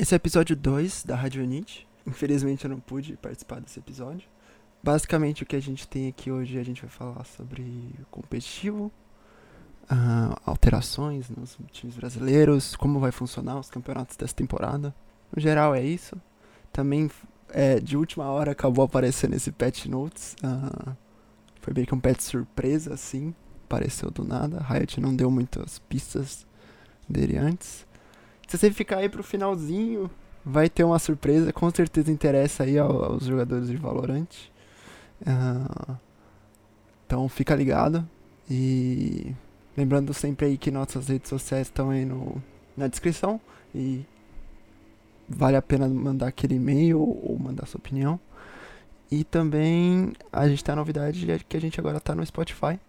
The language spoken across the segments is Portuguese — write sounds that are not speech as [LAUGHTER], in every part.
Esse é o episódio 2 da Rádio Unite. Infelizmente eu não pude participar desse episódio. Basicamente o que a gente tem aqui hoje a gente vai falar sobre competitivo, uh, alterações nos times brasileiros, como vai funcionar os campeonatos dessa temporada. No geral é isso. Também é, de última hora acabou aparecendo esse patch notes. Uh, foi meio que um patch surpresa assim, apareceu do nada. A Riot não deu muitas pistas dele antes. Se você ficar aí pro finalzinho, vai ter uma surpresa, com certeza interessa aí aos jogadores de Valorant. Uh, então fica ligado. E lembrando sempre aí que nossas redes sociais estão aí no, na descrição. E vale a pena mandar aquele e-mail ou mandar sua opinião. E também a gente tem a novidade de que a gente agora está no Spotify.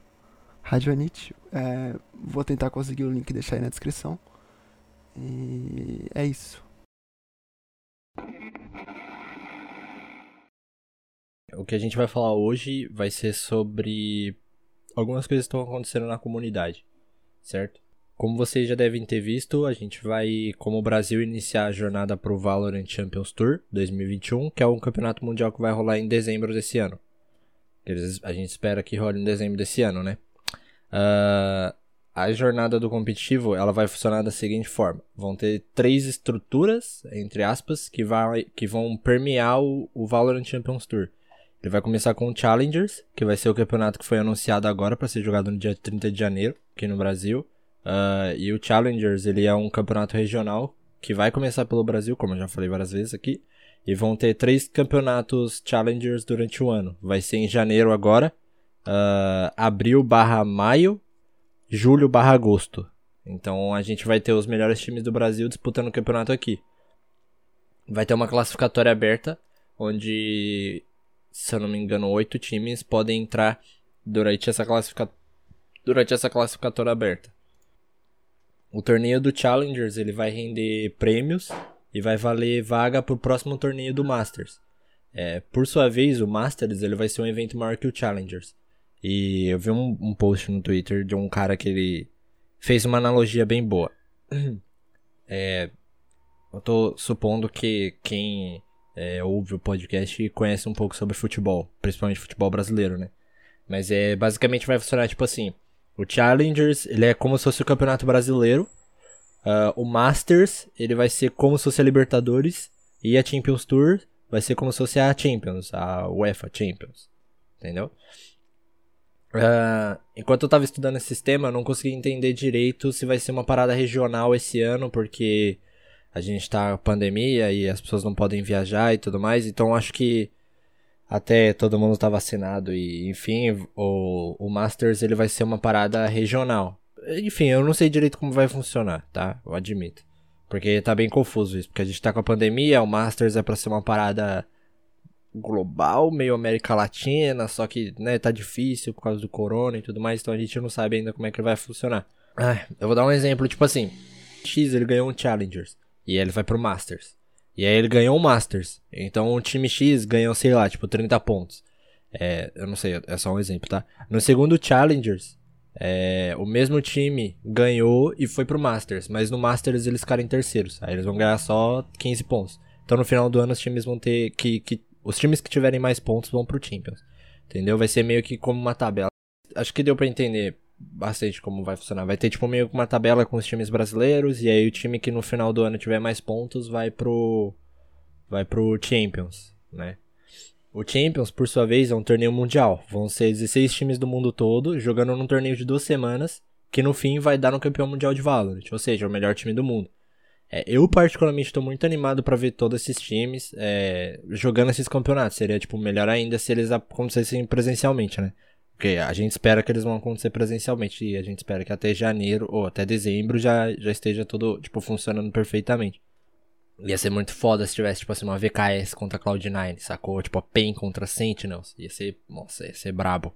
Rádio Anit. É, vou tentar conseguir o link e deixar aí na descrição. E é isso. O que a gente vai falar hoje vai ser sobre algumas coisas que estão acontecendo na comunidade, certo? Como vocês já devem ter visto, a gente vai, como o Brasil, iniciar a jornada para o Valorant Champions Tour 2021, que é um campeonato mundial que vai rolar em dezembro desse ano. A gente espera que role em dezembro desse ano, né? Uh, a jornada do competitivo ela vai funcionar da seguinte forma: vão ter três estruturas, entre aspas, que, vai, que vão permear o, o Valorant Champions Tour. Ele vai começar com o Challengers, que vai ser o campeonato que foi anunciado agora para ser jogado no dia 30 de janeiro, aqui no Brasil. Uh, e o Challengers ele é um campeonato regional que vai começar pelo Brasil, como eu já falei várias vezes aqui. E vão ter três campeonatos Challengers durante o ano. Vai ser em janeiro agora, uh, abril barra maio julho barra agosto. Então a gente vai ter os melhores times do Brasil disputando o campeonato aqui. Vai ter uma classificatória aberta, onde, se eu não me engano, oito times podem entrar durante essa, classifica... durante essa classificatória aberta. O torneio do Challengers ele vai render prêmios e vai valer vaga para o próximo torneio do Masters. É, por sua vez, o Masters ele vai ser um evento maior que o Challengers. E eu vi um, um post no Twitter de um cara que ele fez uma analogia bem boa. [CLEARS THROAT] É, eu tô supondo que quem é, ouve o podcast conhece um pouco sobre futebol, principalmente futebol brasileiro, né? Mas é basicamente vai funcionar tipo assim: o Challengers ele é como se fosse o Campeonato Brasileiro, uh, o Masters ele vai ser como se fosse a Libertadores e a Champions Tour vai ser como se fosse a Champions, a UEFA Champions, entendeu? Uh, enquanto eu tava estudando esse sistema, eu não consegui entender direito se vai ser uma parada regional esse ano, porque a gente tá pandemia e as pessoas não podem viajar e tudo mais, então acho que até todo mundo tá vacinado e, enfim, o, o Masters ele vai ser uma parada regional. Enfim, eu não sei direito como vai funcionar, tá? Eu admito. Porque tá bem confuso isso, porque a gente tá com a pandemia, o Masters é pra ser uma parada global, meio América Latina, só que, né, tá difícil por causa do corona e tudo mais, então a gente não sabe ainda como é que vai funcionar. Ah, eu vou dar um exemplo, tipo assim, X ele ganhou um Challengers, e ele vai pro Masters. E aí ele ganhou um Masters. Então o time X ganhou, sei lá, tipo 30 pontos. É, eu não sei, é só um exemplo, tá? No segundo Challengers, é, o mesmo time ganhou e foi pro Masters, mas no Masters eles ficaram em terceiros. Aí eles vão ganhar só 15 pontos. Então no final do ano os times vão ter que, que os times que tiverem mais pontos vão pro Champions. Entendeu? Vai ser meio que como uma tabela. Acho que deu para entender bastante como vai funcionar. Vai ter tipo meio que uma tabela com os times brasileiros e aí o time que no final do ano tiver mais pontos vai pro vai pro Champions, né? O Champions, por sua vez, é um torneio mundial. Vão ser 16 times do mundo todo jogando num torneio de duas semanas, que no fim vai dar no campeão mundial de Valorant, ou seja, o melhor time do mundo. É, eu, particularmente, estou muito animado para ver todos esses times é, jogando esses campeonatos. Seria, tipo, melhor ainda se eles acontecessem presencialmente, né? Porque a gente espera que eles vão acontecer presencialmente e a gente espera que até janeiro ou até dezembro já, já esteja tudo, tipo, funcionando perfeitamente. Ia ser muito foda se tivesse, tipo assim, uma VKS contra Cloud9, sacou? Tipo, a PEN contra Sentinels. Ia ser, nossa, ia ser brabo.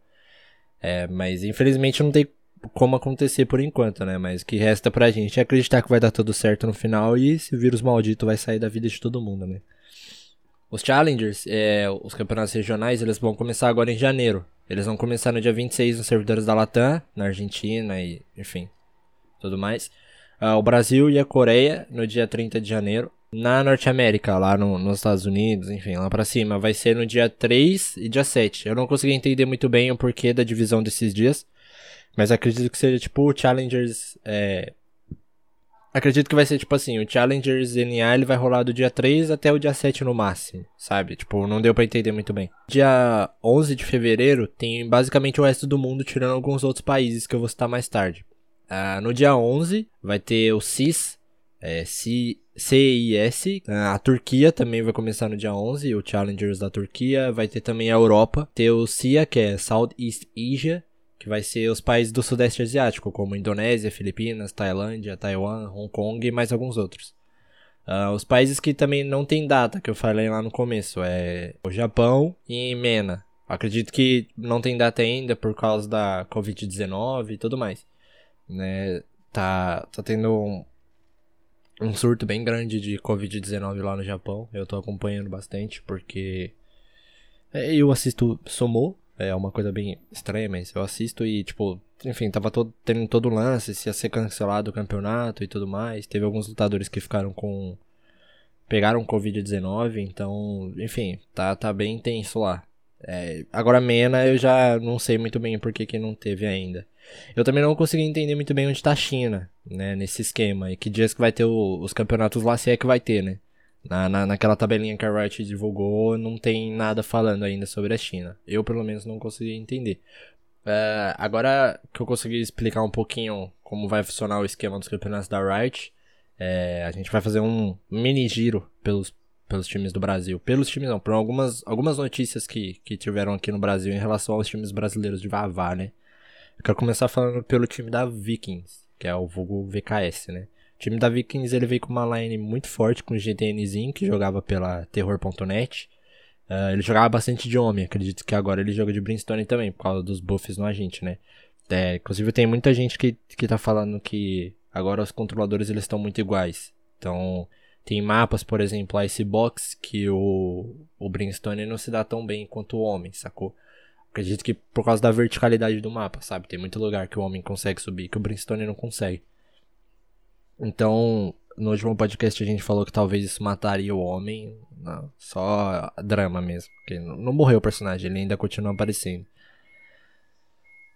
É, mas infelizmente não tem como acontecer por enquanto, né? Mas o que resta pra gente é acreditar que vai dar tudo certo no final e esse vírus maldito vai sair da vida de todo mundo, né? Os Challengers, é, os campeonatos regionais, eles vão começar agora em janeiro. Eles vão começar no dia 26 nos servidores da Latam, na Argentina e, enfim, tudo mais. Uh, o Brasil e a Coreia no dia 30 de janeiro. na Norte América, lá no, nos Estados Unidos, enfim, lá pra cima. Vai ser no dia 3 e dia 7. Eu não consegui entender muito bem o porquê da divisão desses dias. Mas acredito que seja tipo o Challengers. É... Acredito que vai ser tipo assim: o Challengers NA ele vai rolar do dia 3 até o dia 7 no máximo, sabe? Tipo, não deu para entender muito bem. Dia 11 de fevereiro tem basicamente o resto do mundo, tirando alguns outros países que eu vou citar mais tarde. Uh, no dia 11 vai ter o CIS, é, CIS. A Turquia também vai começar no dia 11, o Challengers da Turquia. Vai ter também a Europa. Ter o CIA, que é Southeast Asia que vai ser os países do Sudeste Asiático, como Indonésia, Filipinas, Tailândia, Taiwan, Hong Kong e mais alguns outros. Uh, os países que também não tem data, que eu falei lá no começo, é o Japão e Mena. Acredito que não tem data ainda por causa da Covid-19 e tudo mais. Né? Tá, tá tendo um, um surto bem grande de Covid-19 lá no Japão. Eu tô acompanhando bastante porque é, eu assisto Somo, é uma coisa bem estranha, mas eu assisto e, tipo, enfim, tava todo, tendo todo o lance, se ia ser cancelado o campeonato e tudo mais. Teve alguns lutadores que ficaram com. pegaram Covid-19, então, enfim, tá, tá bem tenso lá. É, agora, Mena, eu já não sei muito bem por que, que não teve ainda. Eu também não consegui entender muito bem onde tá a China, né, nesse esquema. E que dias que vai ter o, os campeonatos lá, se é que vai ter, né? Na, na, naquela tabelinha que a Riot divulgou, não tem nada falando ainda sobre a China. Eu, pelo menos, não consegui entender. Uh, agora que eu consegui explicar um pouquinho como vai funcionar o esquema dos campeonatos da Riot, é, a gente vai fazer um mini giro pelos, pelos times do Brasil. Pelos times não, por algumas, algumas notícias que, que tiveram aqui no Brasil em relação aos times brasileiros de Vavá, né? Eu quero começar falando pelo time da Vikings, que é o vulgo VKS, né? O time da Vikings ele veio com uma line muito forte com o GTNzinho, que jogava pela Terror.net. Uh, ah, ele jogava bastante de homem, acredito que agora ele joga de Brimstone também, por causa dos buffs no agente, né? É, inclusive tem muita gente que, que tá falando que agora os controladores eles estão muito iguais. Então, tem mapas, por exemplo, a Icebox, que o, o Brimstone não se dá tão bem quanto o homem, sacou? Acredito que por causa da verticalidade do mapa, sabe? Tem muito lugar que o homem consegue subir que o Brimstone não consegue. Então, no último podcast a gente falou que talvez isso mataria o homem. Não, só drama mesmo. Porque não morreu o personagem, ele ainda continua aparecendo.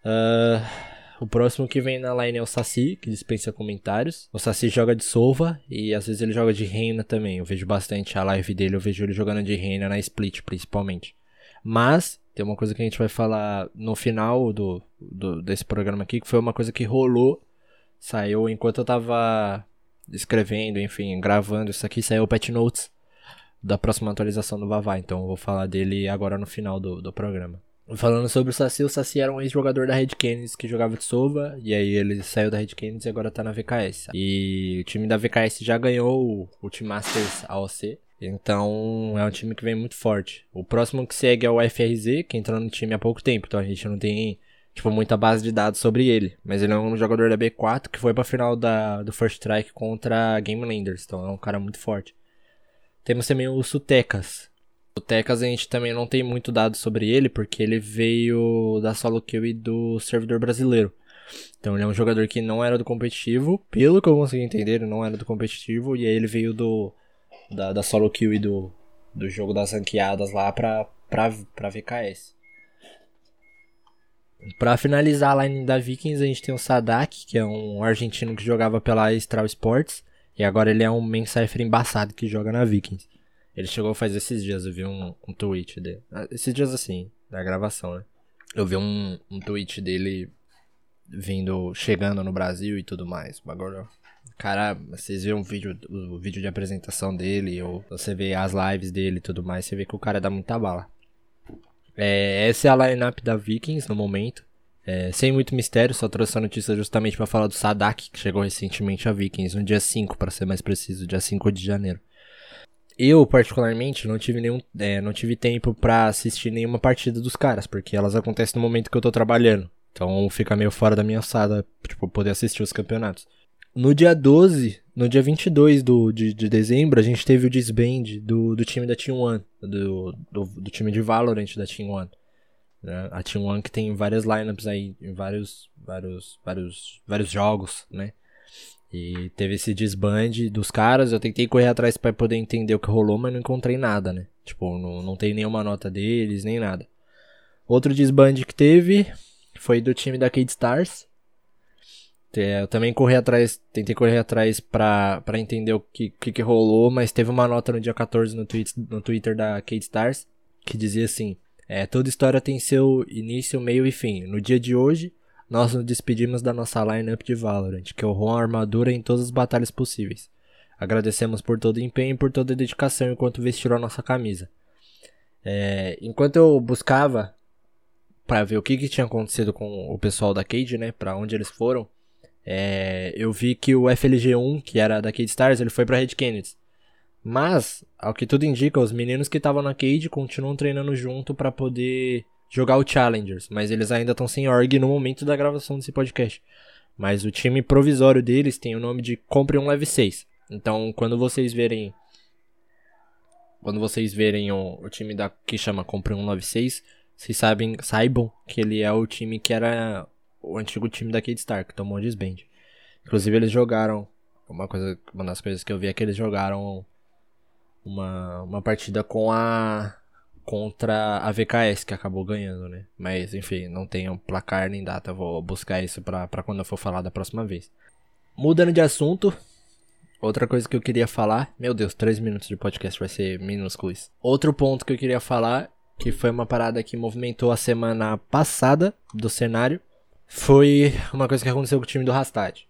Uh, o próximo que vem na line é o Saci, que dispensa comentários. O Saci joga de Sova e às vezes ele joga de Reina também. Eu vejo bastante a live dele, eu vejo ele jogando de Reina na Split, principalmente. Mas, tem uma coisa que a gente vai falar no final do, do desse programa aqui, que foi uma coisa que rolou Saiu enquanto eu tava escrevendo, enfim, gravando isso aqui, saiu o patch notes da próxima atualização do Vavá. Então eu vou falar dele agora no final do, do programa. Falando sobre o Saci, o Saci era um ex-jogador da Red Canids que jogava de Sova, e aí ele saiu da Red Canids e agora tá na VKS. E o time da VKS já ganhou o, Team Masters AOC, então é um time que vem muito forte. O próximo que segue é o FRZ, que entrou no time há pouco tempo, então a gente não tem tipo, muita base de dados sobre ele. Mas ele é um jogador da B4 que foi pra final da, do First Strike contra Game Landers. Então é um cara muito forte. Temos também o Sutecas. O Sutecas a gente também não tem muito dado sobre ele, porque ele veio da solo kill e do servidor brasileiro. Então ele é um jogador que não era do competitivo, pelo que eu consegui entender, ele não era do competitivo, e aí ele veio do da, da solo kill e do, do jogo das ranqueadas lá pra, pra, pra VKS. Para finalizar a line da Vikings, a gente tem o Sadak, que é um argentino que jogava pela Astral Sports. E agora ele é um cipher embaçado que joga na Vikings. Ele chegou faz esses dias, eu vi um, um tweet dele. Ah, esses dias assim, da gravação, né? Eu vi um, um tweet dele vindo, chegando no Brasil e tudo mais. Agora, cara, vocês vêem um vídeo, o vídeo de apresentação dele, ou você vê as lives dele e tudo mais, você vê que o cara dá muita bala. É, essa é a lineup da Vikings no momento. É, sem muito mistério, só trouxe a notícia justamente para falar do Sadak, que chegou recentemente a Vikings, no dia 5, para ser mais preciso, dia 5 de janeiro. Eu, particularmente, não tive nenhum. É, não tive tempo para assistir nenhuma partida dos caras, porque elas acontecem no momento que eu tô trabalhando. Então fica meio fora da minha alçada, tipo, poder assistir os campeonatos. No dia 12, no dia 22 do, de, de dezembro, a gente teve o disband do, do time da Team One, do, do, do time de Valorant da Team One. Né? A Team One que tem várias lineups aí, vários, vários, vários, vários jogos, né? E teve esse desbande dos caras. Eu tentei correr atrás para poder entender o que rolou, mas não encontrei nada, né? Tipo, não, não tem nenhuma nota deles, nem nada. Outro desbande que teve foi do time da Kid Stars. Eu também corri atrás, tentei correr atrás pra, entender o que, que, que rolou, mas teve uma nota no dia 14 no, tweet, no Twitter da Kate Stars que dizia assim: é, toda história tem seu início, meio e fim. No dia de hoje, nós nos despedimos da nossa lineup de Valorant, que honrou a armadura em todas as batalhas possíveis. Agradecemos por todo o empenho e por toda a dedicação enquanto vestiram a nossa camisa. É, enquanto eu buscava para ver o que, que tinha acontecido com o pessoal da Cade, né, para onde eles foram, é, eu vi que o FLG1, que era da Cade Stars, ele foi pra Red Kennedy. Mas, ao que tudo indica, os meninos que estavam na Cade continuam treinando junto para poder jogar o Challengers, mas eles ainda estão sem org no momento da gravação desse podcast. Mas o time provisório deles tem o nome de Compre um Leve 6. Então, quando vocês verem quando vocês verem o, o time da que chama Compre um Leve 6, vocês sabem, saibam que ele é o time que era o antigo time da Kid Star, que tomou desband. Inclusive eles jogaram. Uma, coisa, uma das coisas que eu vi é que eles jogaram uma, uma partida com a. contra a VKS, que acabou ganhando, né? Mas enfim, não um placar nem data. Vou buscar isso pra, pra quando eu for falar da próxima vez. Mudando de assunto, Outra coisa que eu queria falar, meu Deus, 3 minutos de podcast vai ser minúsculos. Outro ponto que eu queria falar, que foi uma parada que movimentou a semana passada do cenário, foi uma coisa que aconteceu com o time do Rastad.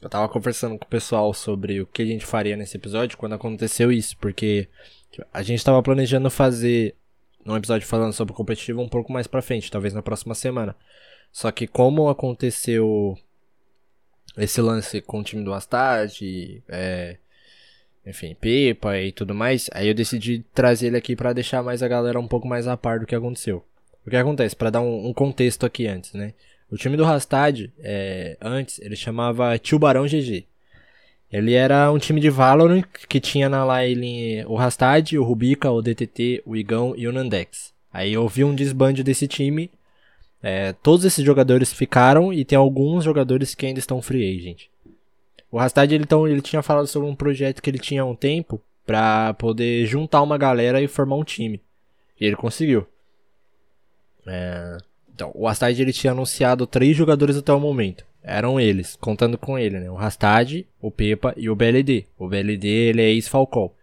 Eu tava conversando com o pessoal sobre o que a gente faria nesse episódio quando aconteceu isso, porque a gente tava planejando fazer um episódio falando sobre o competitivo um pouco mais pra frente, talvez na próxima semana. Só que como aconteceu esse lance com o time do Astad, é, enfim, Pepa e tudo mais, aí eu decidi trazer ele aqui para deixar mais a galera um pouco mais a par do que aconteceu. O que acontece? Para dar um, um, contexto aqui antes, né? O time do Rastad, é, antes, ele chamava Tio Barão GG. Ele era um time de Valorant que tinha na line o Rastad, o Rubica, o DTT, o Igão e o Nandex. Aí houve um desbande desse time. É, todos esses jogadores ficaram e tem alguns jogadores que ainda estão free agent. O Rastad ele, então, ele tinha falado sobre um projeto que ele tinha há um tempo para poder juntar uma galera e formar um time. E ele conseguiu. É, então, o Rastad ele tinha anunciado três jogadores até o momento. Eram eles, contando com ele, né? O Rastad, o Pepa e o BLD. O BLD ele é ex-Falcol.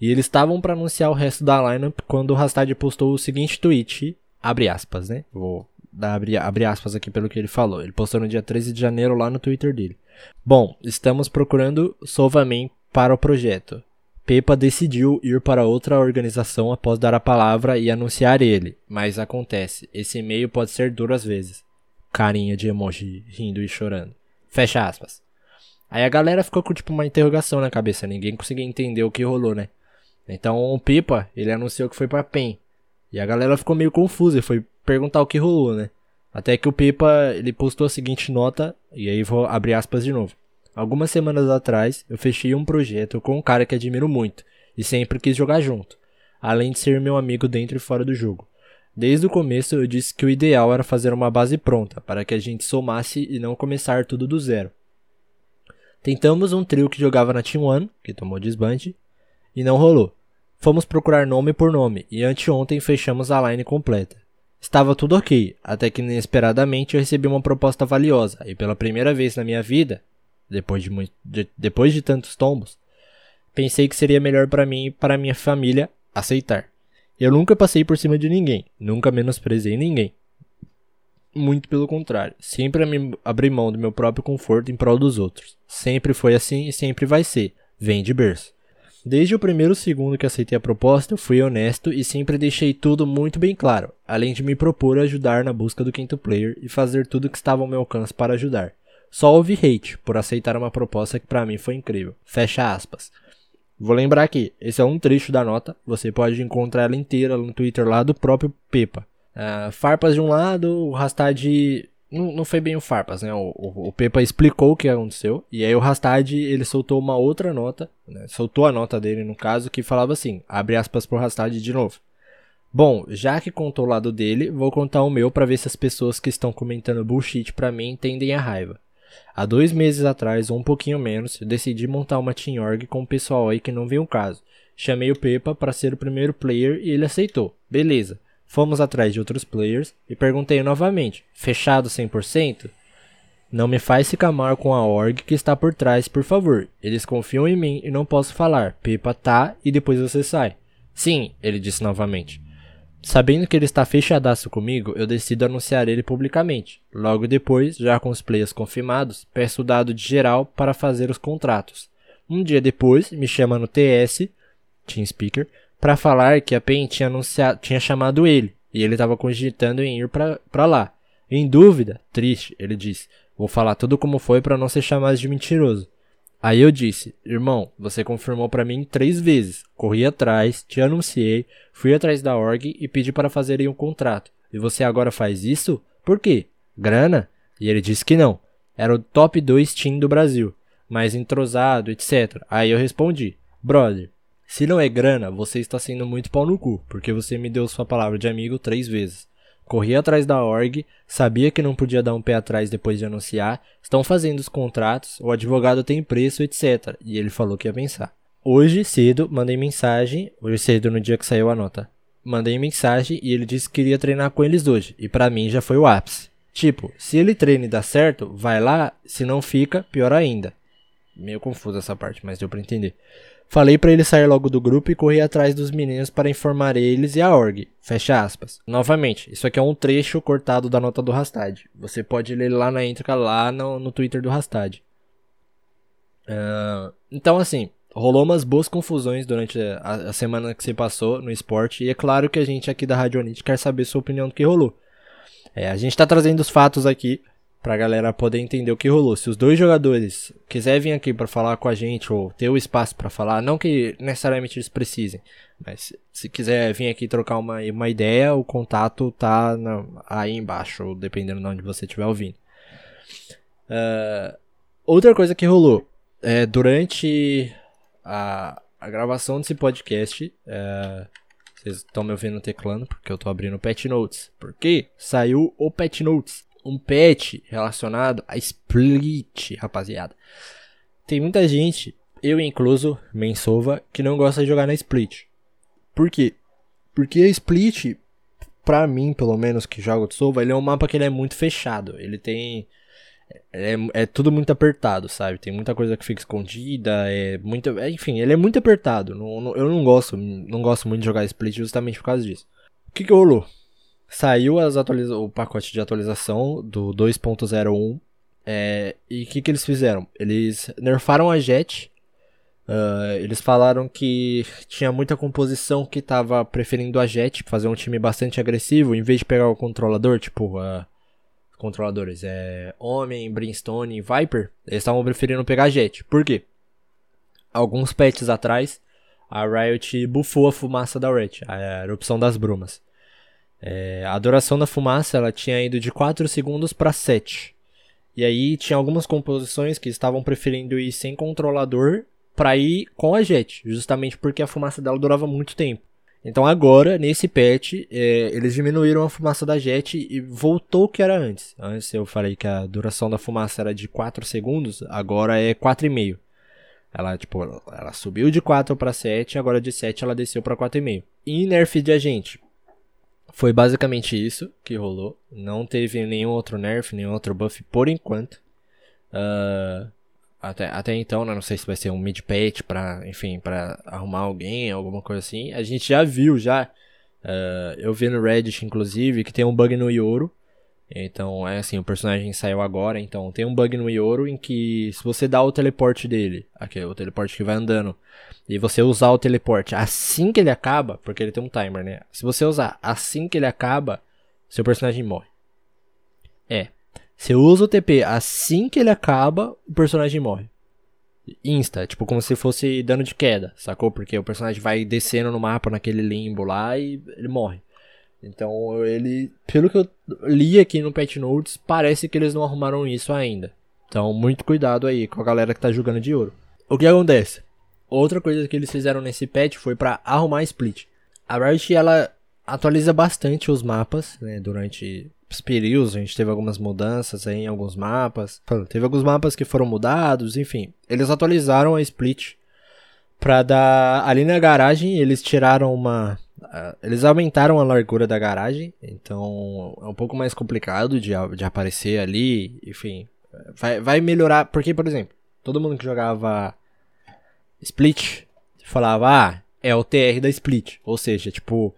E eles estavam para anunciar o resto da lineup quando o Rastad postou o seguinte tweet, abre aspas, né? Vou dar abrir, abrir aspas aqui pelo que ele falou. Ele postou no dia 13 de janeiro lá no Twitter dele. Bom, estamos procurando Solvaman para o projeto. Pepa decidiu ir para outra organização após dar a palavra e anunciar ele, mas acontece, esse e-mail pode ser duro às vezes. Carinha de emoji rindo e chorando. Fecha aspas. Aí a galera ficou com tipo uma interrogação na cabeça, ninguém conseguia entender o que rolou, né? Então o Pipa, ele anunciou que foi para PEN. E a galera ficou meio confusa e foi perguntar o que rolou, né? Até que o Pipa, ele postou a seguinte nota, e aí vou abrir aspas de novo. Algumas semanas atrás, eu fechei um projeto com um cara que admiro muito e sempre quis jogar junto, além de ser meu amigo dentro e fora do jogo. Desde o começo eu disse que o ideal era fazer uma base pronta, para que a gente somasse e não começar tudo do zero. Tentamos um trio que jogava na Team One, que tomou desbande, e não rolou. Fomos procurar nome por nome, e anteontem fechamos a line completa. Estava tudo ok, até que inesperadamente eu recebi uma proposta valiosa, e pela primeira vez na minha vida, depois de, muito, de, depois de tantos tombos, pensei que seria melhor para mim e para minha família aceitar. Eu nunca passei por cima de ninguém, nunca menosprezei ninguém. Muito pelo contrário, sempre abri mão do meu próprio conforto em prol dos outros. Sempre foi assim e sempre vai ser. Vem de berço. Desde o primeiro segundo que aceitei a proposta, fui honesto e sempre deixei tudo muito bem claro, além de me propor ajudar na busca do quinto player e fazer tudo que estava ao meu alcance para ajudar. Só houve hate por aceitar uma proposta que para mim foi incrível. Fecha aspas. Vou lembrar aqui, esse é um trecho da nota, você pode encontrar ela inteira no Twitter lá do próprio Pepa. Uh, farpas de um lado, o Rastad. Não, não foi bem o Farpas, né? O, o, o, Pepa explicou o que aconteceu. E aí o Rastad ele soltou uma outra nota, né? soltou a nota dele no caso, que falava assim: abre aspas pro Rastad de novo. Bom, já que contou o lado dele, vou contar o meu para ver se as pessoas que estão comentando bullshit pra mim entendem a raiva. Há dois meses atrás, ou um pouquinho menos, decidi montar uma Team Org com o pessoal aí que não viu o caso. Chamei o Pepa para ser o primeiro player e ele aceitou. Beleza. Fomos atrás de outros players e perguntei novamente: fechado 100%? Não me faz ficar mal com a org que está por trás, por favor. Eles confiam em mim e não posso falar. Pepa tá e depois você sai. Sim, ele disse novamente. Sabendo que ele está fechadaço comigo, eu decido anunciar ele publicamente. Logo depois, já com os players confirmados, peço o dado de geral para fazer os contratos. Um dia depois, me chama no TS, TeamSpeaker, para falar que a PEN tinha, tinha chamado ele, e ele estava cogitando em ir para lá. Em dúvida, triste, ele disse, vou falar tudo como foi para não ser chamado de mentiroso. Aí eu disse, irmão, você confirmou para mim três vezes. Corri atrás, te anunciei, fui atrás da org e pedi para fazerem um contrato. E você agora faz isso? Por quê? Grana? E ele disse que não. Era o top 2 team do Brasil, mais entrosado, etc. Aí eu respondi, brother, se não é grana, você está sendo muito pau no cu, porque você me deu sua palavra de amigo três vezes. Corri atrás da org, sabia que não podia dar um pé atrás depois de anunciar, estão fazendo os contratos, o advogado tem preço, etc. E ele falou que ia pensar. Hoje cedo, mandei mensagem, hoje cedo no dia que saiu a nota. Mandei mensagem e ele disse que queria treinar com eles hoje, e para mim já foi o ápice. Tipo, se ele treina e dá certo, vai lá, se não fica, pior ainda. Meio confuso essa parte, mas deu pra entender. Falei para ele sair logo do grupo e correr atrás dos meninos para informar eles e a org. Fecha aspas. Novamente, isso aqui é um trecho cortado da nota do Rastad. Você pode ler lá na íntegra, lá no, no Twitter do Rastad. Uh, então, assim, rolou umas boas confusões durante a, a, semana que se passou no esporte. E é claro que a gente aqui da Radionite quer saber sua opinião do que rolou. É, a gente está trazendo os fatos aqui pra galera poder entender o que rolou. Se os dois jogadores quiserem vir aqui para falar com a gente ou ter o espaço para falar, não que necessariamente eles precisem, mas se quiser vir aqui trocar uma, uma ideia, o contato tá na, aí embaixo, dependendo de onde você estiver ouvindo. Uh, outra coisa que rolou, é, durante a, a gravação desse podcast, uh, vocês estão me ouvindo teclando porque eu tô abrindo o Pet Notes. Porque saiu o Pet Notes um patch relacionado a Split, rapaziada. Tem muita gente, eu incluso, Mensova, que não gosta de jogar na Split. Por quê? Porque a Split, pra mim, pelo menos, que joga de Sova, ele é um mapa que ele é muito fechado. Ele tem... É, é, tudo muito apertado, sabe? Tem muita coisa que fica escondida, é muito... É, enfim, ele é muito apertado. Não, não, eu não gosto, não gosto muito de jogar Split justamente por causa disso. O que que rolou? Saiu as atualiza o pacote de atualização do 2.01. É, e o que, que eles fizeram? Eles nerfaram a Jet. Uh, eles falaram que tinha muita composição que estava preferindo a Jet, fazer um time bastante agressivo, em vez de pegar o controlador, tipo, uh, controladores, é Homem, Brimstone e Viper, eles estavam preferindo pegar a Jet. Por quê? Alguns patches atrás, a Riot buffou a fumaça da Red, a erupção das brumas. É, a duração da fumaça ela tinha ido de 4 segundos para 7. E aí tinha algumas composições que estavam preferindo ir sem controlador para ir com a jet, justamente porque a fumaça dela durava muito tempo. Então agora, nesse patch, é, eles diminuíram a fumaça da jet e voltou o que era antes. Antes eu falei que a duração da fumaça era de 4 segundos, agora é 4,5. Ela, tipo, ela subiu de 4 para 7, agora de 7 ela desceu para 4,5. E nerf de agente? Foi basicamente isso que rolou. Não teve nenhum outro nerf, nenhum outro buff por enquanto. Uh, até, até então, né, não sei se vai ser um mid patch pra, enfim, para arrumar alguém, alguma coisa assim. A gente já viu já. Uh, eu vi no Reddit, inclusive, que tem um bug no Yoro. Então, é assim, o personagem saiu agora, então tem um bug no Yoro em que se você dá o teleporte dele, aqui o teleporte que vai andando, e você usar o teleporte assim que ele acaba, porque ele tem um timer, né? Se você usar assim que ele acaba, seu personagem morre. É. Você usa o TP assim que ele acaba, o personagem morre. Insta, tipo como se fosse dano de queda, sacou? Porque o personagem vai descendo no mapa naquele limbo lá e ele morre. Então ele, pelo que eu li aqui no Pet Notes, parece que eles não arrumaram isso ainda. Então muito cuidado aí com a galera que tá jogando de ouro. O que acontece? Outra coisa que eles fizeram nesse patch foi para arrumar split. A Riot ela atualiza bastante os mapas, né, durante períodos, a gente teve algumas mudanças aí em alguns mapas. Teve alguns mapas que foram mudados, enfim. Eles atualizaram a split pra dar. Ali na garagem, eles tiraram uma. Uh, eles aumentaram a largura da garagem, então é um pouco mais complicado de, de aparecer ali, enfim. Vai, vai melhorar, porque, por exemplo, todo mundo que jogava Split falava, ah, é o TR da Split. Ou seja, tipo,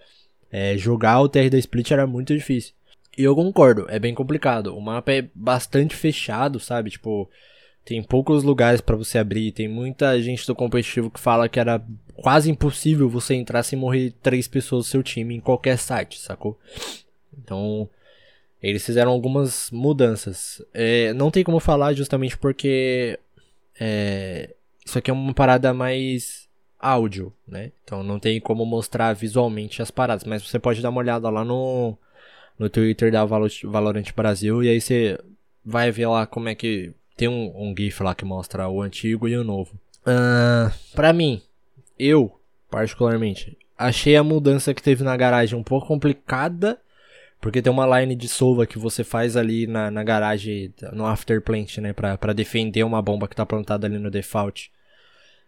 é, jogar o TR da Split era muito difícil. E eu concordo, é bem complicado. O mapa é bastante fechado, sabe? Tipo, tem poucos lugares para você abrir. Tem muita gente do competitivo que fala que era quase impossível você entrar sem morrer três pessoas do seu time em qualquer site, sacou? Então, eles fizeram algumas mudanças. É, não tem como falar justamente porque é, isso aqui é uma parada mais áudio, né? Então não tem como mostrar visualmente as paradas, mas você pode dar uma olhada lá no no Twitter da Valorant Brasil e aí você vai ver lá como é que tem um, um GIF lá que mostra o antigo e o novo. Uh, pra mim, eu, particularmente, achei a mudança que teve na garagem um pouco complicada. Porque tem uma line de sova que você faz ali na, na garagem, no afterplant, né? Pra, pra defender uma bomba que tá plantada ali no default.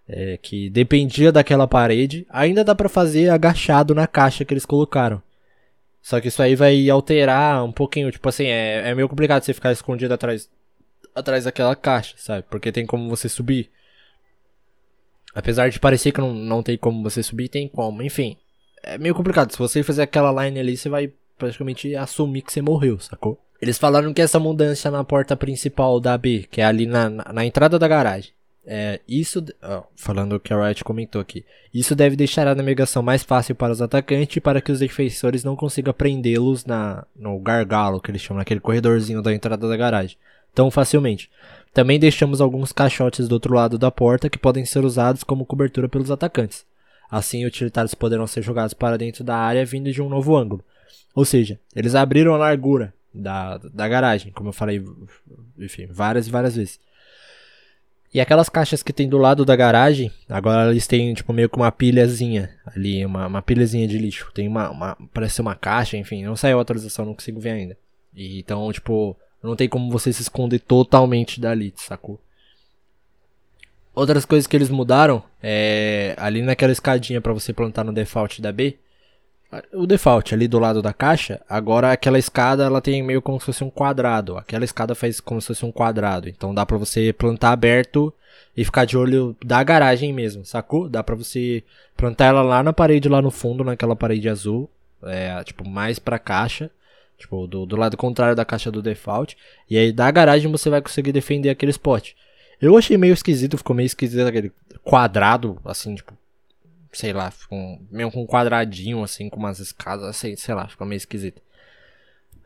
É, que dependia daquela parede. Ainda dá pra fazer agachado na caixa que eles colocaram. Só que isso aí vai alterar um pouquinho. Tipo assim, é, é meio complicado você ficar escondido atrás, atrás daquela caixa, sabe? Porque tem como você subir. Apesar de parecer que não, não tem como você subir, tem como. Enfim, é meio complicado. Se você fazer aquela line ali, você vai praticamente assumir que você morreu, sacou? Eles falaram que essa mudança na porta principal da B, que é ali na, na, na entrada da garagem, é, isso, falando o que a Riot comentou aqui, isso deve deixar a navegação mais fácil para os atacantes e para que os defensores não consigam prendê-los na, no gargalo, que eles chamam, naquele corredorzinho da entrada da garagem, tão facilmente. Também deixamos alguns caixotes do outro lado da porta que podem ser usados como cobertura pelos atacantes. Assim, utilitários poderão ser jogados para dentro da área vindo de um novo ângulo. Ou seja, eles abriram a largura da, da garagem, como eu falei, enfim, várias e várias vezes. E aquelas caixas que tem do lado da garagem, agora eles têm tipo meio que uma pilhazinha ali, uma, uma pilhazinha de lixo. Tem uma, uma parece uma caixa, enfim, não saiu a atualização, não consigo ver ainda. E, então, tipo, não tem como você se esconder totalmente dali, sacou? Outras coisas que eles mudaram é ali naquela escadinha para você plantar no default da B, o default ali do lado da caixa, agora aquela escada ela tem meio como se fosse um quadrado. Aquela escada faz como se fosse um quadrado. Então dá pra você plantar aberto e ficar de olho da garagem mesmo, sacou? Dá pra você plantar ela lá na parede, lá no fundo, naquela parede azul. É, tipo, mais pra caixa. Tipo, do, do lado contrário da caixa do default. E aí da garagem você vai conseguir defender aquele spot. Eu achei meio esquisito, ficou meio esquisito aquele quadrado, assim, tipo, sei lá, com, meio com um quadradinho, assim, com umas escadas, assim, sei lá, ficou meio esquisito.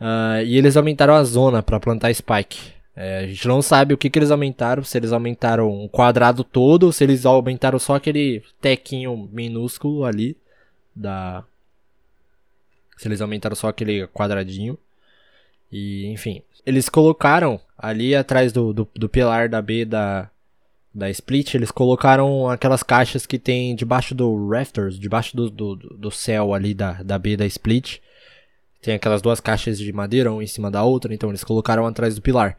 Uh, e eles aumentaram a zona para plantar spike. É, a gente não sabe o que, que eles aumentaram, se eles aumentaram um quadrado todo, ou se eles aumentaram só aquele tequinho minúsculo ali da... Se eles aumentaram só aquele quadradinho. E, enfim. Eles colocaram ali atrás do, do, do pilar da B da, da Split, eles colocaram aquelas caixas que tem debaixo do rafters, debaixo do, do, do céu ali da, da B da Split. Tem aquelas duas caixas de madeira, uma em cima da outra, então eles colocaram atrás do pilar.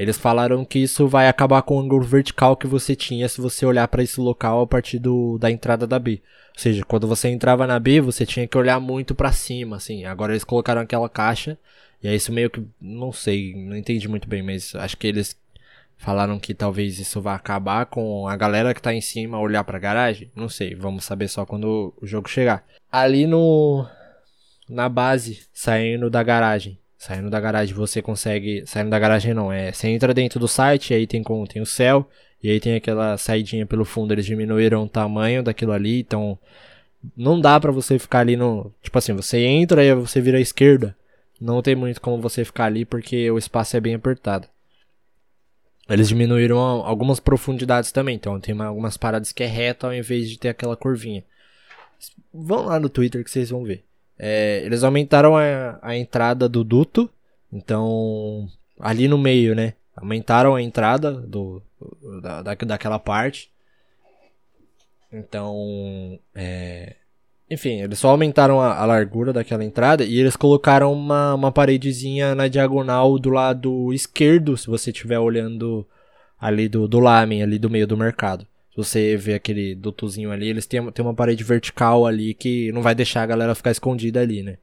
Eles falaram que isso vai acabar com o ângulo vertical que você tinha se você olhar para esse local a partir do, da entrada da B. Ou seja, quando você entrava na B, você tinha que olhar muito para cima, assim. Agora eles colocaram aquela caixa, e é isso meio que, não sei, não entendi muito bem, mas acho que eles Falaram que talvez isso vá acabar com a galera que tá em cima olhar pra garagem. Não sei, vamos saber só quando o jogo chegar. Ali no. Na base, saindo da garagem. Saindo da garagem você consegue. Saindo da garagem não, é. Você entra dentro do site, aí tem, como, tem o céu. E aí tem aquela saidinha pelo fundo. Eles diminuíram o tamanho daquilo ali. Então. Não dá pra você ficar ali no. Tipo assim, você entra e você vira à esquerda. Não tem muito como você ficar ali porque o espaço é bem apertado. Eles diminuíram algumas profundidades também, então tem algumas paradas que é reta ao invés de ter aquela curvinha. Vão lá no Twitter que vocês vão ver. É, eles aumentaram a, a entrada do duto, então ali no meio, né? Aumentaram a entrada do, da, daquela parte. Então, é, enfim, eles só aumentaram a, a, largura daquela entrada e eles colocaram uma, uma paredezinha na diagonal do lado esquerdo, se você estiver olhando ali do, do lamen, ali do meio do mercado. Se você vê aquele dutozinho ali, eles têm, têm uma parede vertical ali que não vai deixar a galera ficar escondida ali, né?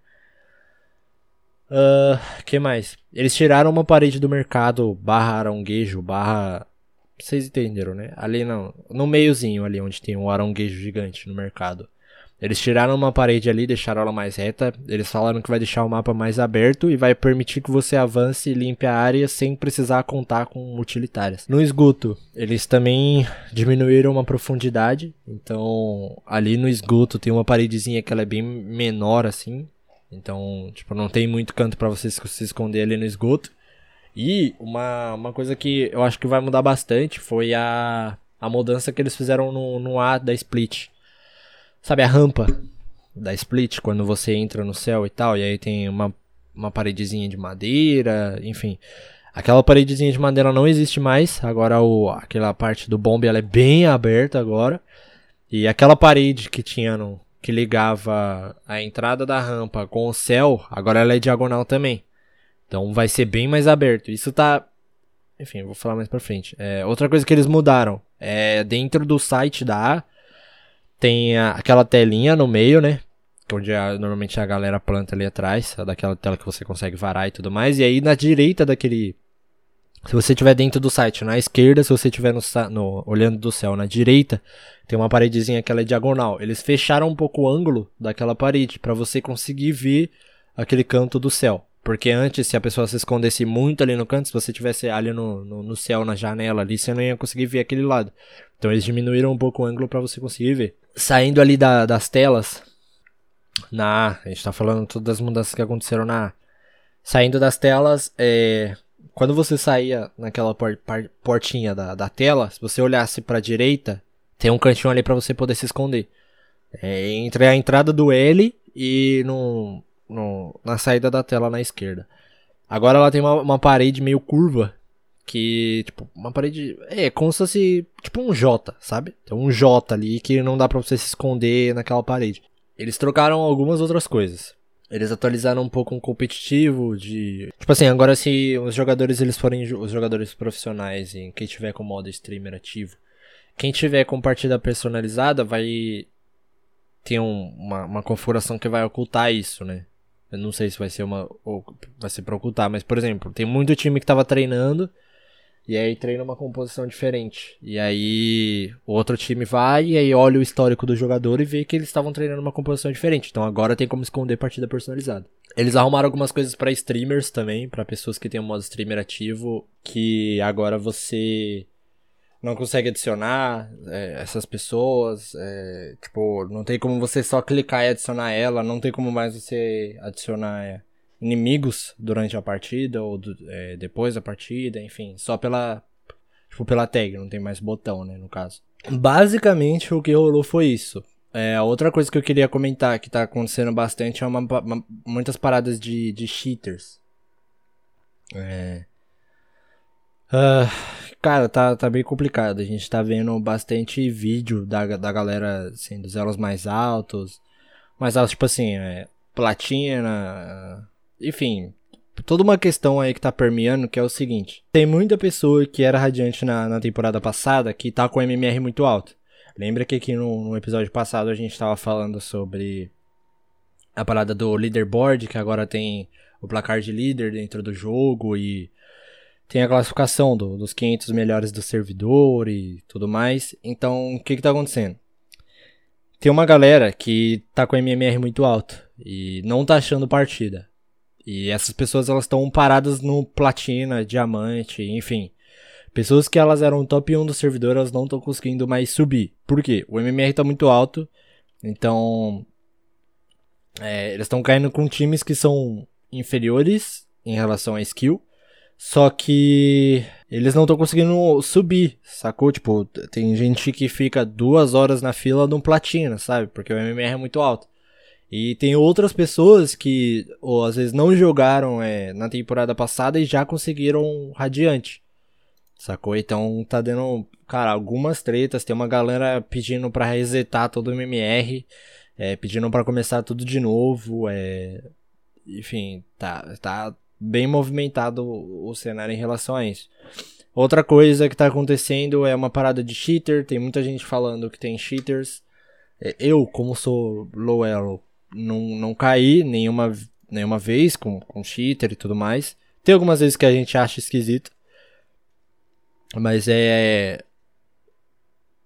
Uh, que mais? Eles tiraram uma parede do mercado barra aranguejo, barra... Vocês entenderam, né? Ali não, no meiozinho ali onde tem um aranguejo gigante no mercado. Eles tiraram uma parede ali, deixaram ela mais reta. Eles falaram que vai deixar o mapa mais aberto e vai permitir que você avance e limpe a área sem precisar contar com utilitárias. No esgoto, eles também diminuíram uma profundidade. Então, ali no esgoto tem uma paredezinha que ela é bem menor assim. Então, tipo, não tem muito canto para você se esconder ali no esgoto. E uma, uma coisa que eu acho que vai mudar bastante foi a, a mudança que eles fizeram no, no A da Split. Sabe a rampa da Split, quando você entra no céu e tal, e aí tem uma, uma paredezinha de madeira, enfim. Aquela paredezinha de madeira não existe mais, agora o, aquela parte do bombe ela é bem aberta agora. E aquela parede que tinha no, que ligava a entrada da rampa com o céu, agora ela é diagonal também. Então vai ser bem mais aberto. Isso tá. Enfim, vou falar mais pra frente. É, outra coisa que eles mudaram é dentro do site da A tem a, aquela telinha no meio, né? Onde a, normalmente a galera planta ali atrás, daquela tela que você consegue varar e tudo mais. E aí na direita daquele. Se você estiver dentro do site, na esquerda, se você estiver no, no, olhando do céu, na direita, tem uma paredezinha que ela é diagonal. Eles fecharam um pouco o ângulo daquela parede para você conseguir ver aquele canto do céu. Porque antes, se a pessoa se escondesse muito ali no canto, se você tivesse ali no, no, no céu, na janela ali, você não ia conseguir ver aquele lado. Então eles diminuíram um pouco o ângulo para você conseguir ver. Saindo ali da, das telas, na A, gente tá falando todas as mudanças que aconteceram na. Saindo das telas, é, quando você saía naquela por, portinha da, da tela, se você olhasse para direita, tem um cantinho ali para você poder se esconder. É, entre a entrada do L e no, no, na saída da tela na esquerda. Agora ela tem uma, uma parede meio curva. Que, tipo, uma parede. É, como se fosse tipo um J, sabe? Tem um J ali que não dá pra você se esconder naquela parede. Eles trocaram algumas outras coisas. Eles atualizaram um pouco um competitivo de. Tipo assim, agora se os jogadores eles forem os jogadores profissionais e quem tiver com modo streamer ativo, quem tiver com partida personalizada vai ter um, uma, uma configuração que vai ocultar isso, né? Eu não sei se vai ser uma. Vai ser pra ocultar, mas, por exemplo, tem muito time que tava treinando. E aí treina uma composição diferente. E aí o outro time vai e aí olha o histórico do jogador e vê que eles estavam treinando uma composição diferente. Então agora tem como esconder partida personalizada. Eles arrumaram algumas coisas para streamers também, para pessoas que têm um modo streamer ativo, que agora você não consegue adicionar é, essas pessoas. É, tipo, não tem como você só clicar e adicionar ela, não tem como mais você adicionar é, inimigos durante a partida ou do, é, depois da partida, enfim, só pela tipo pela tag, não tem mais botão, né, no caso. Basicamente o que rolou foi isso. É, outra coisa que eu queria comentar que tá acontecendo bastante é uma, uma muitas paradas de, de cheaters. É. Uh, Cara, tá, tá bem complicado. A gente tá vendo bastante vídeo da, da galera, assim, dos elos mais altos. Mais altos, tipo assim, é, platina. Enfim, toda uma questão aí que tá permeando, que é o seguinte. Tem muita pessoa que era radiante na, na temporada passada que tá com MMR muito alto. Lembra que aqui no, no episódio passado a gente tava falando sobre a parada do leaderboard, que agora tem o placar de líder dentro do jogo e tem a classificação do, dos 500 melhores do servidor e tudo mais. Então, o que que tá acontecendo? Tem uma galera que tá com MMR muito alto e não tá achando partida. E essas pessoas elas estão paradas no platina, diamante, enfim. Pessoas que elas eram top 1 do servidor, elas não estão conseguindo mais subir. Por quê? O MMR tá muito alto. Então, é, eles estão caindo com times que são inferiores em relação a skill. Só que eles não estão conseguindo subir, sacou? Tipo, tem gente que fica duas horas na fila de um platina, sabe? Porque o MMR é muito alto. E tem outras pessoas que, ou às vezes não jogaram é, na temporada passada e já conseguiram radiante. Sacou? Então tá dando, cara, algumas tretas. Tem uma galera pedindo pra resetar todo o MMR. é, pedindo para começar tudo de novo. É, enfim, tá, tá bem movimentado o cenário em relação a isso. Outra coisa que tá acontecendo é uma parada de cheater. Tem muita gente falando que tem cheaters. É, eu, como sou low elo, não, não caí nenhuma, nenhuma vez com, com cheater e tudo mais. Tem algumas vezes que a gente acha esquisito. Mas é.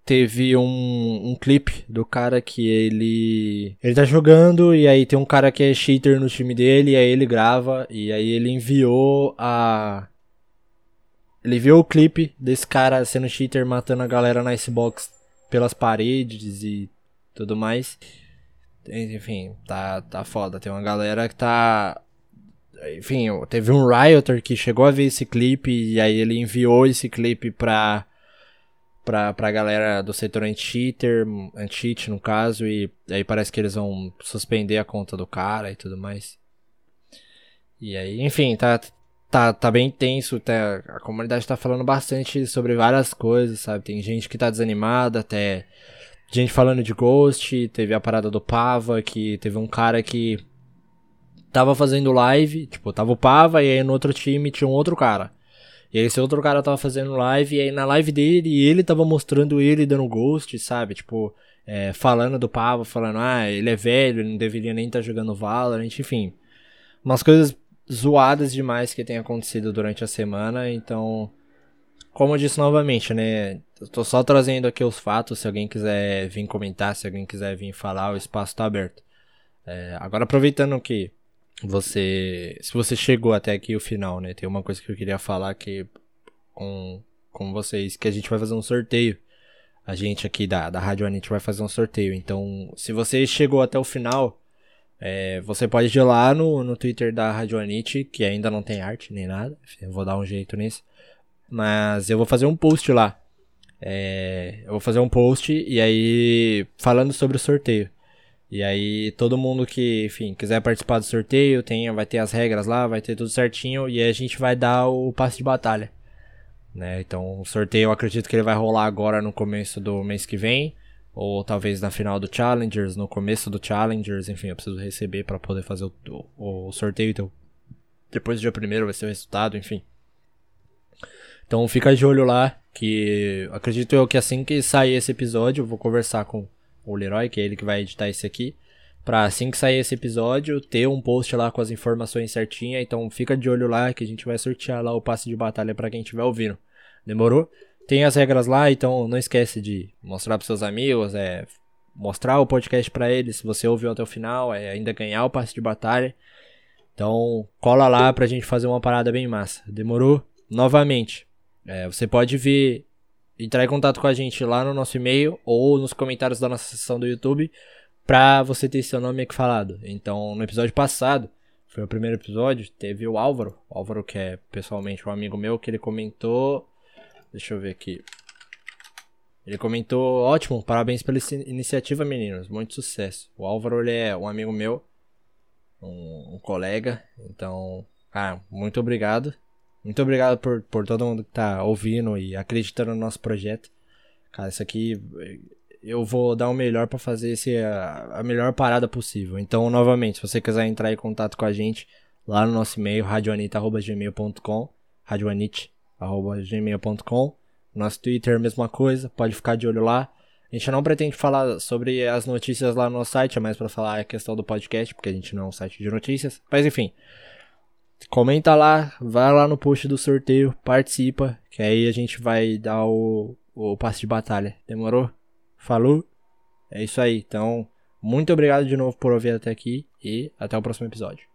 Teve um, um clipe do cara que ele. Ele tá jogando e aí tem um cara que é cheater no time dele, e aí ele grava, e aí ele enviou a. Ele viu o clipe desse cara sendo cheater matando a galera na Icebox pelas paredes e tudo mais. Enfim, tá, tá foda. Tem uma galera que tá. Enfim, teve um Rioter que chegou a ver esse clipe e aí ele enviou esse clipe pra, pra, pra galera do setor anti-cheater, anti-cheat no caso, e aí parece que eles vão suspender a conta do cara e tudo mais. E aí, enfim, tá, tá, tá bem tenso, tá, a comunidade tá falando bastante sobre várias coisas, sabe? Tem gente que tá desanimada, até gente falando de Ghost, teve a parada do Pava, que teve um cara que tava fazendo live, tipo, tava o Pava e aí no outro time tinha um outro cara. E aí esse outro cara tava fazendo live e aí na live dele ele tava mostrando ele dando Ghost, sabe? Tipo, é, falando do Pava, falando, ah, ele é velho, ele não deveria nem estar tá jogando Valorant, enfim. Umas coisas zoadas demais que tem acontecido durante a semana, então como eu disse novamente, né? Eu tô só trazendo aqui os fatos. Se alguém quiser vir comentar, se alguém quiser vir falar, o espaço tá aberto. É, agora aproveitando que você. Se você chegou até aqui o final, né? Tem uma coisa que eu queria falar aqui com, com vocês, que a gente vai fazer um sorteio. A gente aqui da, da Rádio Anit vai fazer um sorteio. Então, se você chegou até o final, é, você pode ir lá no, no Twitter da Rádio Anit, que ainda não tem arte nem nada. Eu vou dar um jeito nisso. Mas eu vou fazer um post lá. É, eu vou fazer um post e aí falando sobre o sorteio. E aí todo mundo que, enfim, quiser participar do sorteio, tem, vai ter as regras lá, vai ter tudo certinho e aí a gente vai dar o passe de batalha. Né? Então o sorteio eu acredito que ele vai rolar agora no começo do mês que vem, ou talvez na final do Challengers, no começo do Challengers, enfim, eu preciso receber para poder fazer o, o, o sorteio, então depois do dia primeiro vai ser o resultado, enfim. Então fica de olho lá, que acredito eu que assim que sair esse episódio, eu vou conversar com o Leroy, que é ele que vai editar esse aqui, pra assim que sair esse episódio, ter um post lá com as informações certinhas. Então fica de olho lá que a gente vai sortear lá o passe de batalha para quem estiver ouvindo. Demorou? Tem as regras lá, então não esquece de mostrar pros seus amigos, é mostrar o podcast para eles, se você ouviu até o final, é ainda ganhar o passe de batalha. Então, cola lá pra gente fazer uma parada bem massa. Demorou? Novamente, é, você pode ver, entrar em contato com a gente lá no nosso e-mail ou nos comentários da nossa sessão do YouTube pra você ter seu nome aqui falado. Então, no episódio passado, foi o primeiro episódio, teve o Álvaro, o Álvaro que é pessoalmente um amigo meu, que ele comentou. Deixa eu ver aqui. Ele comentou, ótimo, parabéns pela iniciativa, meninos, muito sucesso. O Álvaro, ele é um amigo meu, um, um colega, então, ah, muito obrigado. Muito obrigado por, por todo mundo que tá ouvindo e acreditando no nosso projeto. Cara, isso aqui eu vou dar o melhor para fazer esse, a, a, melhor parada possível. Então, novamente, se você quiser entrar em contato com a gente lá no nosso e-mail, radioanita.gmail.com radioanit.gmail.com Nosso Twitter, mesma coisa, pode ficar de olho lá. A gente não pretende falar sobre as notícias lá no nosso site, é mais para falar a questão do podcast, porque a gente não é um site de notícias. Mas enfim, Comenta lá, vai lá no post do sorteio, participa, que aí a gente vai dar o, o passe de batalha. Demorou? Falou? É isso aí. Então, muito obrigado de novo por ouvir até aqui e até o próximo episódio.